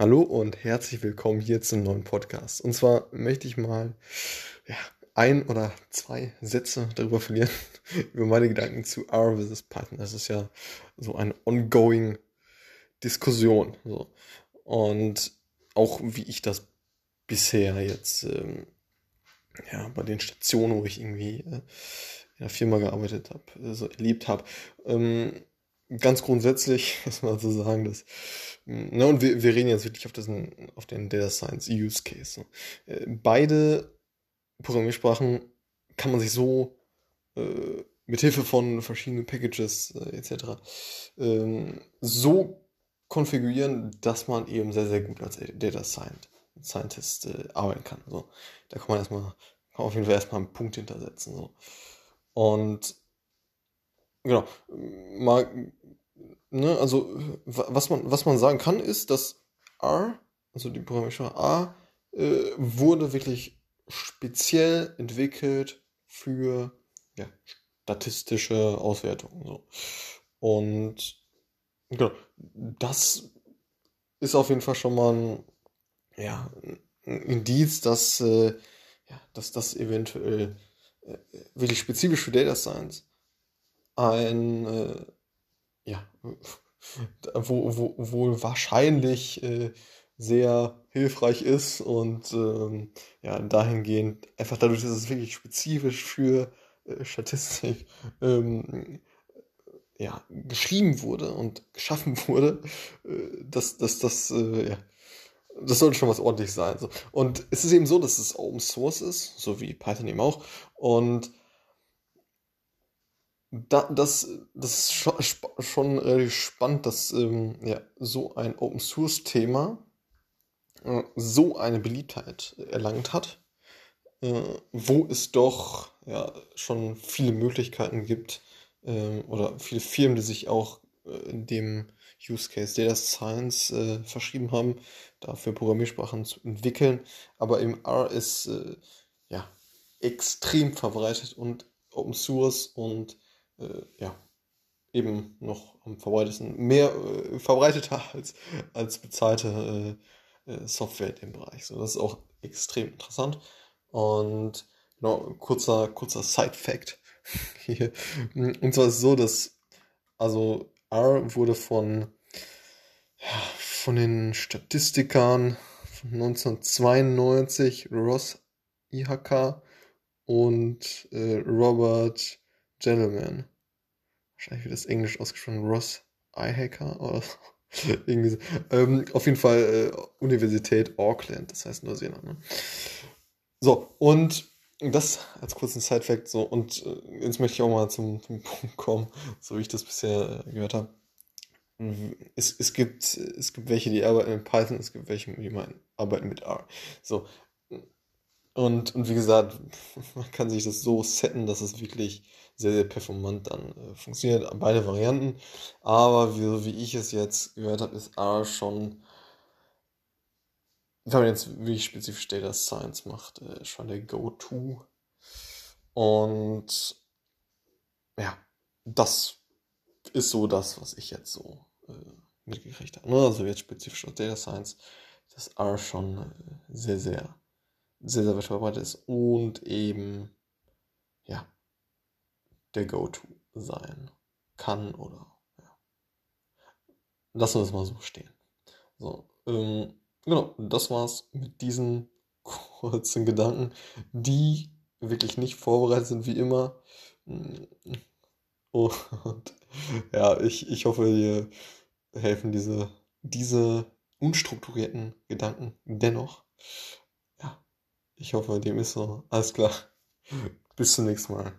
Hallo und herzlich willkommen hier zum neuen Podcast. Und zwar möchte ich mal ja, ein oder zwei Sätze darüber verlieren, über meine Gedanken zu R vs. Python. Das ist ja so eine ongoing Diskussion. So. Und auch wie ich das bisher jetzt ähm, ja, bei den Stationen, wo ich irgendwie äh, in der Firma gearbeitet habe, äh, so erlebt habe. Ähm, ganz grundsätzlich erstmal zu sagen, dass, ne, und wir, wir reden jetzt wirklich auf, diesen, auf den Data Science Use Case. Ne? Beide Programmiersprachen kann man sich so äh, mit Hilfe von verschiedenen Packages äh, etc. Ähm, so konfigurieren, dass man eben sehr, sehr gut als Data Scientist, äh, arbeiten kann. So, da kann man erstmal, kann auf jeden Fall erstmal einen Punkt hintersetzen. So. Und genau, mal ne, also was man, was man sagen kann, ist, dass R, also die Programmiersprache A, äh, wurde wirklich speziell entwickelt für ja, statistische Auswertungen. So. Und genau, das ist auf jeden Fall schon mal ein, ja, ein Indiz, dass, äh, ja, dass das eventuell äh, wirklich spezifisch für Data Science ein äh, ja, wo, wo, wohl wahrscheinlich äh, sehr hilfreich ist und ähm, ja, dahingehend einfach dadurch, dass es wirklich spezifisch für äh, Statistik ähm, ja, geschrieben wurde und geschaffen wurde, äh, dass das, das, äh, ja, das sollte schon was ordentlich sein. So. Und es ist eben so, dass es Open Source ist, so wie Python eben auch. Und da, das, das ist schon, schon relativ spannend, dass ähm, ja, so ein Open Source Thema äh, so eine Beliebtheit erlangt hat, äh, wo es doch ja, schon viele Möglichkeiten gibt äh, oder viele Firmen, die sich auch äh, in dem Use Case Data Science äh, verschrieben haben, dafür Programmiersprachen zu entwickeln. Aber im R ist äh, ja extrem verbreitet und Open Source und äh, ja, eben noch am verbreitesten, mehr äh, verbreiteter als, als bezahlte äh, äh, Software in dem Bereich. So, das ist auch extrem interessant. Und genau, kurzer, kurzer Side-Fact hier. Und zwar ist es so, dass also R wurde von, ja, von den Statistikern von 1992 Ross IHK und äh, Robert Gentleman. Wahrscheinlich wird das Englisch ausgesprochen. Ross iHacker oder so. Irgendwie so. Ähm, auf jeden Fall äh, Universität Auckland, das heißt Neuseeland. Ne? So, und das als kurzen Side-Fact. So, und äh, jetzt möchte ich auch mal zum, zum Punkt kommen, so wie ich das bisher äh, gehört habe. Es, es, gibt, es gibt welche, die arbeiten mit Python, es gibt welche, die arbeiten mit R. So. Und, und wie gesagt, man kann sich das so setten, dass es wirklich sehr, sehr performant dann äh, funktioniert. Beide Varianten. Aber wie, wie ich es jetzt gehört habe, ist R schon, wenn man jetzt wirklich spezifisch Data Science macht, äh, schon der Go-To. Und ja, das ist so das, was ich jetzt so äh, mitgekriegt habe. Also jetzt spezifisch aus Data Science, dass R schon äh, sehr, sehr, sehr, sehr weit verbreitet ist und eben, ja, der Go-To sein kann oder ja. Lassen wir es mal so stehen. So, ähm, genau, das war's mit diesen kurzen Gedanken, die wirklich nicht vorbereitet sind wie immer. Und ja, ich, ich hoffe, dir helfen diese, diese unstrukturierten Gedanken dennoch. Ja, ich hoffe, dem ist so. Alles klar. Bis zum nächsten Mal.